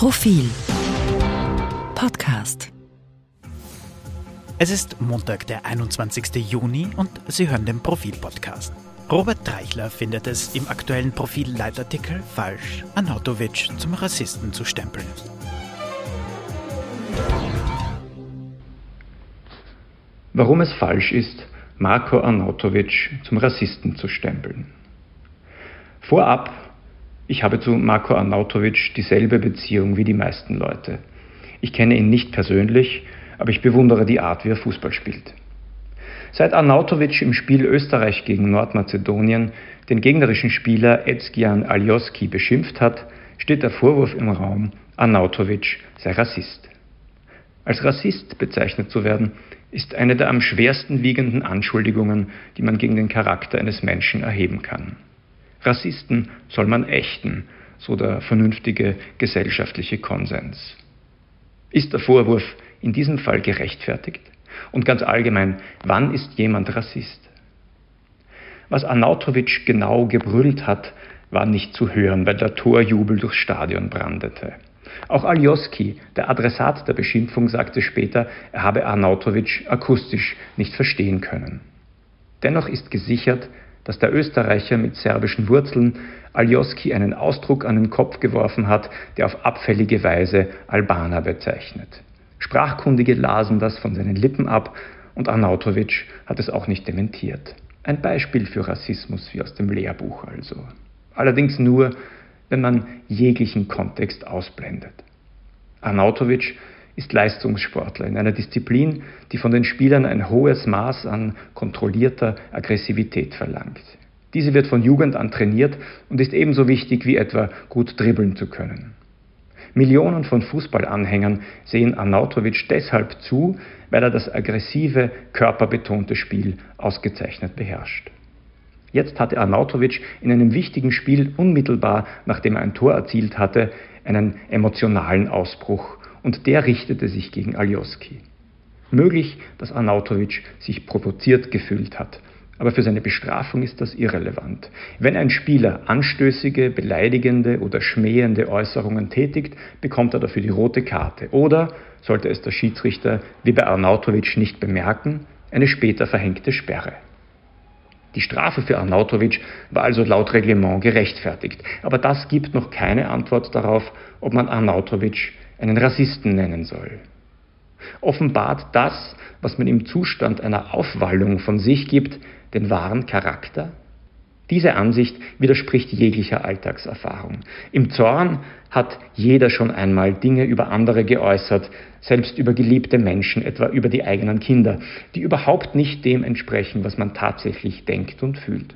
Profil Podcast Es ist Montag, der 21. Juni und Sie hören den Profil-Podcast. Robert Dreichler findet es im aktuellen Profil-Leitartikel falsch, Anautovic zum Rassisten zu stempeln. Warum es falsch ist, Marko Arnautovic zum Rassisten zu stempeln. Vorab, ich habe zu Marko Arnautovic dieselbe Beziehung wie die meisten Leute. Ich kenne ihn nicht persönlich, aber ich bewundere die Art, wie er Fußball spielt. Seit Arnautovic im Spiel Österreich gegen Nordmazedonien den gegnerischen Spieler Ezgian Alioski beschimpft hat, steht der Vorwurf im Raum, Arnautovic sei Rassist. Als Rassist bezeichnet zu werden, ist eine der am schwersten wiegenden Anschuldigungen, die man gegen den Charakter eines Menschen erheben kann. Rassisten soll man ächten, so der vernünftige gesellschaftliche Konsens. Ist der Vorwurf in diesem Fall gerechtfertigt? Und ganz allgemein, wann ist jemand Rassist? Was Arnautovic genau gebrüllt hat, war nicht zu hören, weil der Torjubel durchs Stadion brandete. Auch Aljoski, der Adressat der Beschimpfung, sagte später, er habe Arnautovic akustisch nicht verstehen können. Dennoch ist gesichert, dass der Österreicher mit serbischen Wurzeln Aljoski einen Ausdruck an den Kopf geworfen hat, der auf abfällige Weise Albaner bezeichnet. Sprachkundige lasen das von seinen Lippen ab und Arnautovic hat es auch nicht dementiert. Ein Beispiel für Rassismus wie aus dem Lehrbuch also. Allerdings nur, wenn man jeglichen Kontext ausblendet. Arnautovic ist Leistungssportler in einer Disziplin, die von den Spielern ein hohes Maß an kontrollierter Aggressivität verlangt. Diese wird von Jugend an trainiert und ist ebenso wichtig wie etwa gut dribbeln zu können. Millionen von Fußballanhängern sehen Arnautovic deshalb zu, weil er das aggressive, körperbetonte Spiel ausgezeichnet beherrscht. Jetzt hatte Arnautovic in einem wichtigen Spiel unmittelbar, nachdem er ein Tor erzielt hatte, einen emotionalen Ausbruch und der richtete sich gegen Aljoski. Möglich, dass Arnautovic sich provoziert gefühlt hat, aber für seine Bestrafung ist das irrelevant. Wenn ein Spieler anstößige, beleidigende oder schmähende Äußerungen tätigt, bekommt er dafür die rote Karte oder, sollte es der Schiedsrichter wie bei Arnautovic nicht bemerken, eine später verhängte Sperre. Die Strafe für Arnautovic war also laut Reglement gerechtfertigt, aber das gibt noch keine Antwort darauf, ob man Arnautovic einen Rassisten nennen soll. Offenbart das, was man im Zustand einer Aufwallung von sich gibt, den wahren Charakter? Diese Ansicht widerspricht jeglicher Alltagserfahrung. Im Zorn hat jeder schon einmal Dinge über andere geäußert, selbst über geliebte Menschen, etwa über die eigenen Kinder, die überhaupt nicht dem entsprechen, was man tatsächlich denkt und fühlt.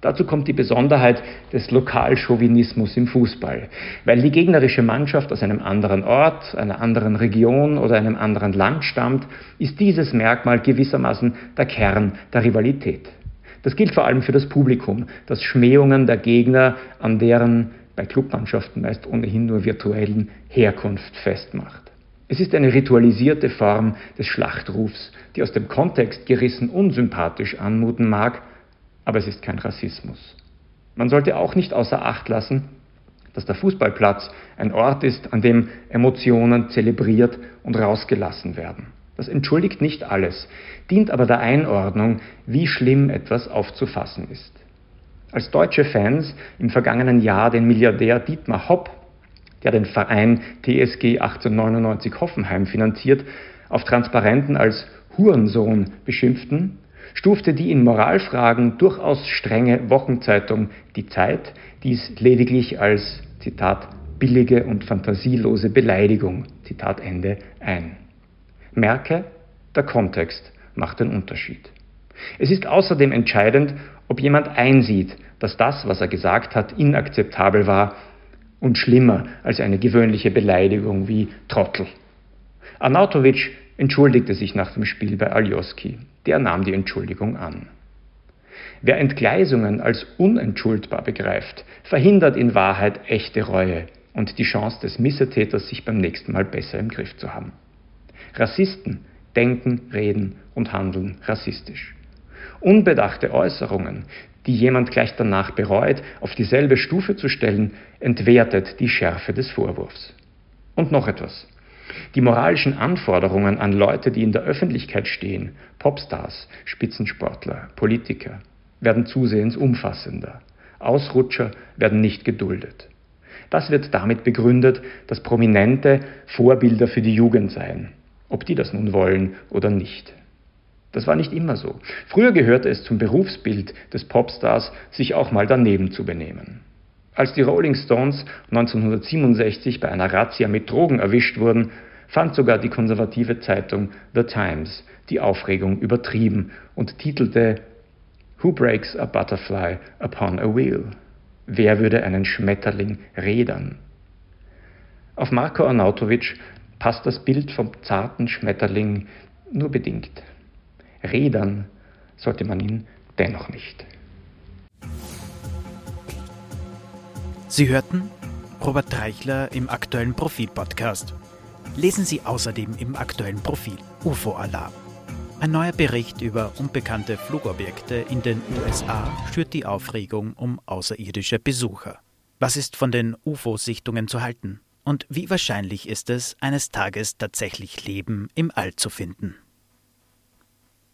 Dazu kommt die Besonderheit des Lokalchauvinismus im Fußball. Weil die gegnerische Mannschaft aus einem anderen Ort, einer anderen Region oder einem anderen Land stammt, ist dieses Merkmal gewissermaßen der Kern der Rivalität. Das gilt vor allem für das Publikum, das Schmähungen der Gegner an deren bei Clubmannschaften meist ohnehin nur virtuellen Herkunft festmacht. Es ist eine ritualisierte Form des Schlachtrufs, die aus dem Kontext gerissen unsympathisch anmuten mag, aber es ist kein Rassismus. Man sollte auch nicht außer Acht lassen, dass der Fußballplatz ein Ort ist, an dem Emotionen zelebriert und rausgelassen werden. Das entschuldigt nicht alles, dient aber der Einordnung, wie schlimm etwas aufzufassen ist. Als deutsche Fans im vergangenen Jahr den Milliardär Dietmar Hopp, der den Verein TSG 1899 Hoffenheim finanziert, auf Transparenten als Hurensohn beschimpften, stufte die in Moralfragen durchaus strenge Wochenzeitung Die Zeit dies lediglich als, Zitat, billige und fantasielose Beleidigung, Zitat Ende, ein. Merke, der Kontext macht den Unterschied. Es ist außerdem entscheidend, ob jemand einsieht, dass das, was er gesagt hat, inakzeptabel war und schlimmer als eine gewöhnliche Beleidigung wie Trottel. Arnautovic entschuldigte sich nach dem Spiel bei Aljoski. Der nahm die Entschuldigung an. Wer Entgleisungen als unentschuldbar begreift, verhindert in Wahrheit echte Reue und die Chance des Missetäters, sich beim nächsten Mal besser im Griff zu haben. Rassisten denken, reden und handeln rassistisch. Unbedachte Äußerungen, die jemand gleich danach bereut, auf dieselbe Stufe zu stellen, entwertet die Schärfe des Vorwurfs. Und noch etwas. Die moralischen Anforderungen an Leute, die in der Öffentlichkeit stehen, Popstars, Spitzensportler, Politiker, werden zusehends umfassender. Ausrutscher werden nicht geduldet. Das wird damit begründet, dass Prominente Vorbilder für die Jugend seien, ob die das nun wollen oder nicht. Das war nicht immer so. Früher gehörte es zum Berufsbild des Popstars, sich auch mal daneben zu benehmen. Als die Rolling Stones 1967 bei einer Razzia mit Drogen erwischt wurden, fand sogar die konservative Zeitung The Times die Aufregung übertrieben und titelte Who breaks a butterfly upon a wheel? Wer würde einen Schmetterling rädern? Auf Marko Arnautovic passt das Bild vom zarten Schmetterling nur bedingt. Rädern sollte man ihn dennoch nicht. Sie hörten Robert Reichler im aktuellen Profil-Podcast. Lesen Sie außerdem im aktuellen Profil UFO-Alarm. Ein neuer Bericht über unbekannte Flugobjekte in den USA schürt die Aufregung um außerirdische Besucher. Was ist von den UFO-Sichtungen zu halten? Und wie wahrscheinlich ist es, eines Tages tatsächlich Leben im All zu finden?